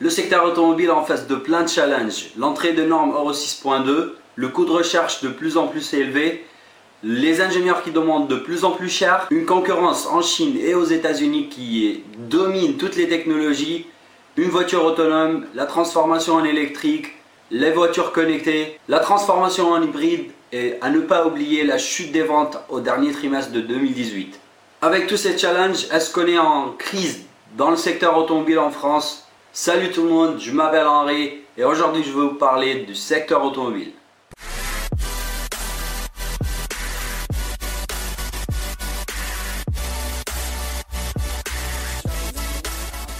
Le secteur automobile en face de plein de challenges. L'entrée de normes Euro 6.2, le coût de recherche de plus en plus élevé, les ingénieurs qui demandent de plus en plus cher, une concurrence en Chine et aux États-Unis qui domine toutes les technologies, une voiture autonome, la transformation en électrique, les voitures connectées, la transformation en hybride et à ne pas oublier la chute des ventes au dernier trimestre de 2018. Avec tous ces challenges, est-ce qu'on est en crise dans le secteur automobile en France? Salut tout le monde, je m'appelle Henri et aujourd'hui je vais vous parler du secteur automobile.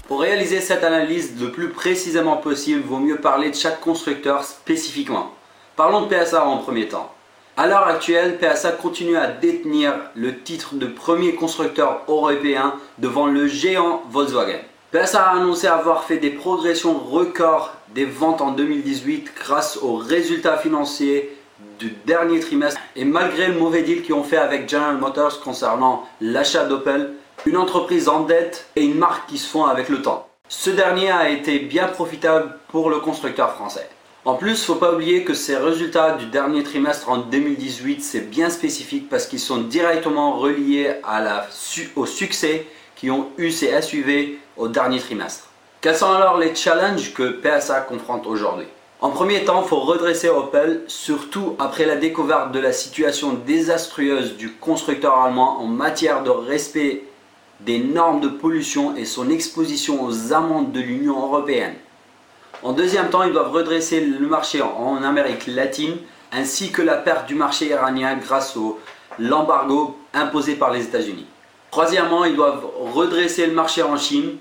Pour réaliser cette analyse le plus précisément possible, vaut mieux parler de chaque constructeur spécifiquement. Parlons de PSA en premier temps. À l'heure actuelle, PSA continue à détenir le titre de premier constructeur européen devant le géant Volkswagen. PSA a annoncé avoir fait des progressions records des ventes en 2018 grâce aux résultats financiers du dernier trimestre et malgré le mauvais deal qu'ils ont fait avec General Motors concernant l'achat d'Opel, une entreprise en dette et une marque qui se font avec le temps. Ce dernier a été bien profitable pour le constructeur français. En plus, faut pas oublier que ces résultats du dernier trimestre en 2018, c'est bien spécifique parce qu'ils sont directement reliés à la, au succès ont eu ces SUV au dernier trimestre. Quels sont alors les challenges que PSA confronte aujourd'hui? En premier temps, il faut redresser Opel, surtout après la découverte de la situation désastreuse du constructeur allemand en matière de respect des normes de pollution et son exposition aux amendes de l'Union européenne. En deuxième temps, ils doivent redresser le marché en Amérique latine ainsi que la perte du marché iranien grâce au l'embargo imposé par les États-Unis. Troisièmement, ils doivent redresser le marché en Chine,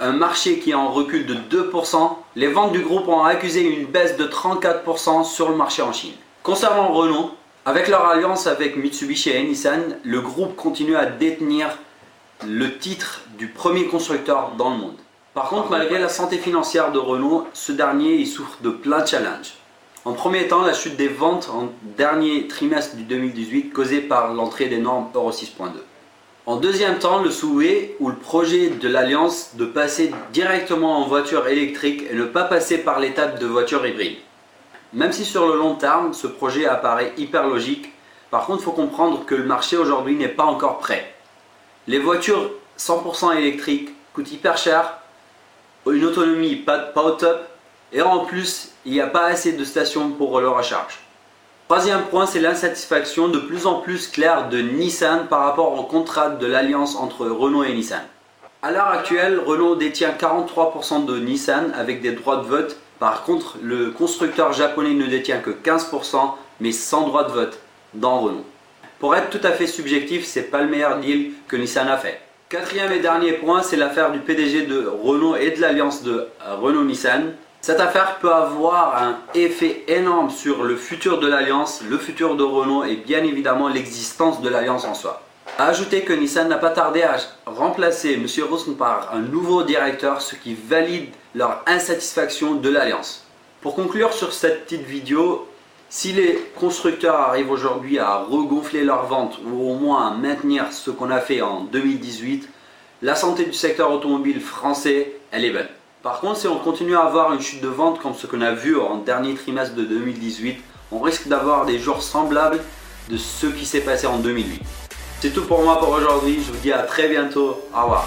un marché qui est en recul de 2%. Les ventes du groupe ont accusé une baisse de 34% sur le marché en Chine. Concernant Renault, avec leur alliance avec Mitsubishi et Nissan, le groupe continue à détenir le titre du premier constructeur dans le monde. Par contre, malgré la santé financière de Renault, ce dernier souffre de plein de challenges. En premier temps, la chute des ventes en dernier trimestre du 2018 causée par l'entrée des normes Euro 6.2. En deuxième temps, le souhait ou le projet de l'Alliance de passer directement en voiture électrique et ne pas passer par l'étape de voiture hybride. Même si sur le long terme, ce projet apparaît hyper logique, par contre, il faut comprendre que le marché aujourd'hui n'est pas encore prêt. Les voitures 100% électriques coûtent hyper cher, une autonomie pas, pas au top, et en plus, il n'y a pas assez de stations pour leur recharge. Troisième point, c'est l'insatisfaction de plus en plus claire de Nissan par rapport au contrat de l'alliance entre Renault et Nissan. À l'heure actuelle, Renault détient 43% de Nissan avec des droits de vote. Par contre, le constructeur japonais ne détient que 15% mais sans droit de vote dans Renault. Pour être tout à fait subjectif, c'est pas le meilleur deal que Nissan a fait. Quatrième et dernier point, c'est l'affaire du PDG de Renault et de l'alliance de Renault-Nissan. Cette affaire peut avoir un effet énorme sur le futur de l'alliance, le futur de Renault et bien évidemment l'existence de l'alliance en soi. A ajouter que Nissan n'a pas tardé à remplacer M. Rosen par un nouveau directeur, ce qui valide leur insatisfaction de l'alliance. Pour conclure sur cette petite vidéo, si les constructeurs arrivent aujourd'hui à regonfler leurs ventes ou au moins à maintenir ce qu'on a fait en 2018, la santé du secteur automobile français, elle est bonne. Par contre, si on continue à avoir une chute de vente comme ce qu'on a vu en dernier trimestre de 2018, on risque d'avoir des jours semblables de ce qui s'est passé en 2008. C'est tout pour moi pour aujourd'hui, je vous dis à très bientôt, au revoir.